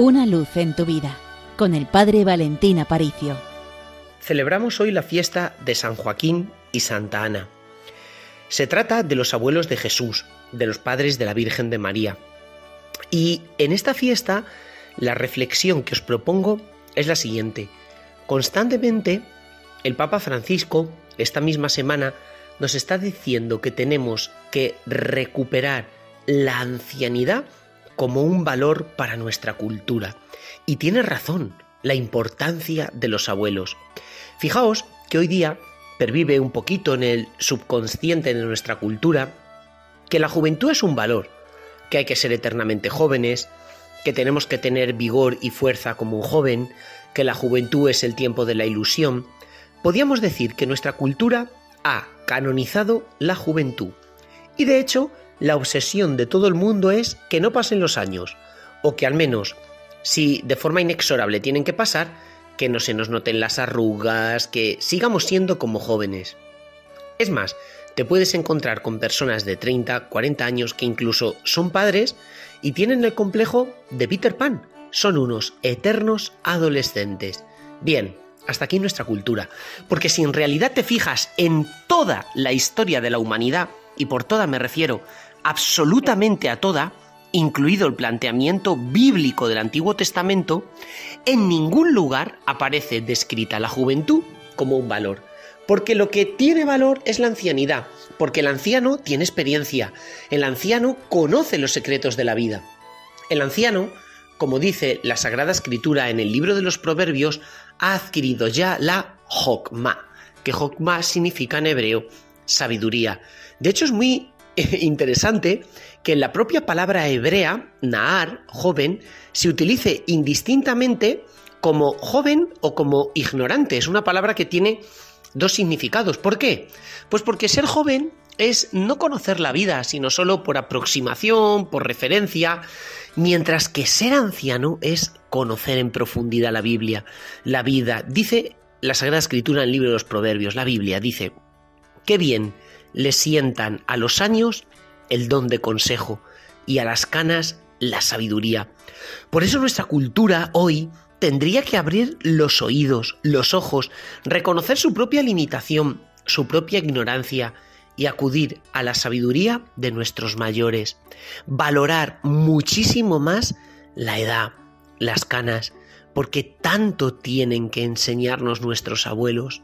Una luz en tu vida con el Padre Valentín Aparicio. Celebramos hoy la fiesta de San Joaquín y Santa Ana. Se trata de los abuelos de Jesús, de los padres de la Virgen de María. Y en esta fiesta la reflexión que os propongo es la siguiente. Constantemente el Papa Francisco, esta misma semana, nos está diciendo que tenemos que recuperar la ancianidad como un valor para nuestra cultura. Y tiene razón, la importancia de los abuelos. Fijaos que hoy día pervive un poquito en el subconsciente de nuestra cultura que la juventud es un valor, que hay que ser eternamente jóvenes, que tenemos que tener vigor y fuerza como un joven, que la juventud es el tiempo de la ilusión. Podríamos decir que nuestra cultura ha canonizado la juventud. Y de hecho, la obsesión de todo el mundo es que no pasen los años, o que al menos, si de forma inexorable tienen que pasar, que no se nos noten las arrugas, que sigamos siendo como jóvenes. Es más, te puedes encontrar con personas de 30, 40 años que incluso son padres y tienen el complejo de Peter Pan. Son unos eternos adolescentes. Bien, hasta aquí nuestra cultura. Porque si en realidad te fijas en toda la historia de la humanidad, y por toda me refiero absolutamente a toda, incluido el planteamiento bíblico del Antiguo Testamento, en ningún lugar aparece descrita la juventud como un valor. Porque lo que tiene valor es la ancianidad, porque el anciano tiene experiencia, el anciano conoce los secretos de la vida. El anciano, como dice la Sagrada Escritura en el libro de los Proverbios, ha adquirido ya la Jokma, que Jokma significa en hebreo sabiduría. De hecho, es muy interesante que en la propia palabra hebrea, Naar, joven, se utilice indistintamente como joven o como ignorante. Es una palabra que tiene dos significados. ¿Por qué? Pues porque ser joven es no conocer la vida, sino solo por aproximación, por referencia, mientras que ser anciano es conocer en profundidad la Biblia, la vida. Dice la Sagrada Escritura en el libro de los Proverbios, la Biblia dice, qué bien le sientan a los años el don de consejo y a las canas la sabiduría. Por eso nuestra cultura hoy tendría que abrir los oídos, los ojos, reconocer su propia limitación, su propia ignorancia y acudir a la sabiduría de nuestros mayores, valorar muchísimo más la edad, las canas, porque tanto tienen que enseñarnos nuestros abuelos.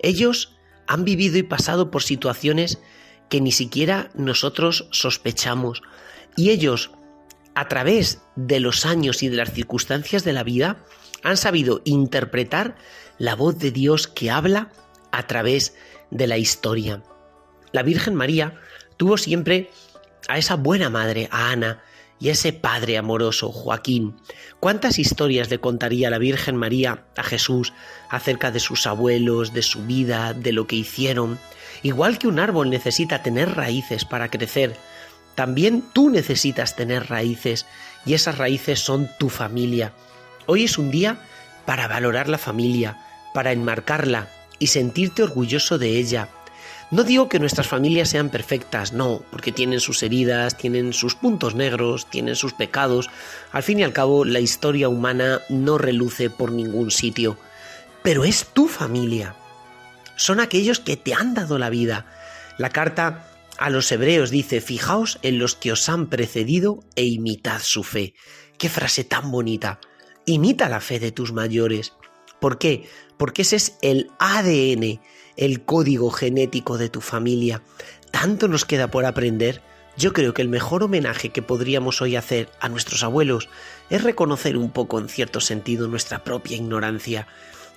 Ellos han vivido y pasado por situaciones que ni siquiera nosotros sospechamos. Y ellos, a través de los años y de las circunstancias de la vida, han sabido interpretar la voz de Dios que habla a través de la historia. La Virgen María tuvo siempre a esa buena madre, a Ana, y ese padre amoroso, Joaquín. ¿Cuántas historias le contaría la Virgen María a Jesús acerca de sus abuelos, de su vida, de lo que hicieron? Igual que un árbol necesita tener raíces para crecer, también tú necesitas tener raíces y esas raíces son tu familia. Hoy es un día para valorar la familia, para enmarcarla y sentirte orgulloso de ella, no digo que nuestras familias sean perfectas, no, porque tienen sus heridas, tienen sus puntos negros, tienen sus pecados. Al fin y al cabo, la historia humana no reluce por ningún sitio. Pero es tu familia. Son aquellos que te han dado la vida. La carta a los hebreos dice, fijaos en los que os han precedido e imitad su fe. Qué frase tan bonita. Imita la fe de tus mayores. ¿Por qué? Porque ese es el ADN el código genético de tu familia. Tanto nos queda por aprender. Yo creo que el mejor homenaje que podríamos hoy hacer a nuestros abuelos es reconocer un poco en cierto sentido nuestra propia ignorancia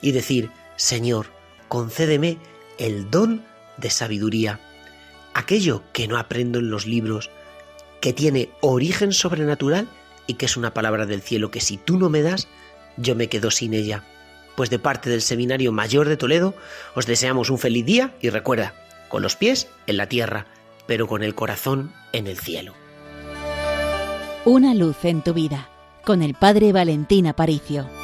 y decir, Señor, concédeme el don de sabiduría, aquello que no aprendo en los libros, que tiene origen sobrenatural y que es una palabra del cielo que si tú no me das, yo me quedo sin ella pues de parte del Seminario Mayor de Toledo os deseamos un feliz día y recuerda, con los pies en la tierra, pero con el corazón en el cielo. Una luz en tu vida, con el Padre Valentín Aparicio.